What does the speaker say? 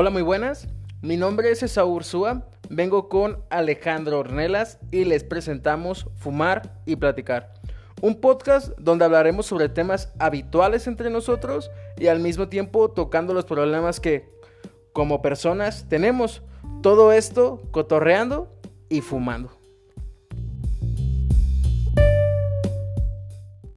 Hola, muy buenas. Mi nombre es Esaú Ursúa. Vengo con Alejandro Ornelas y les presentamos Fumar y Platicar. Un podcast donde hablaremos sobre temas habituales entre nosotros y al mismo tiempo tocando los problemas que, como personas, tenemos. Todo esto cotorreando y fumando.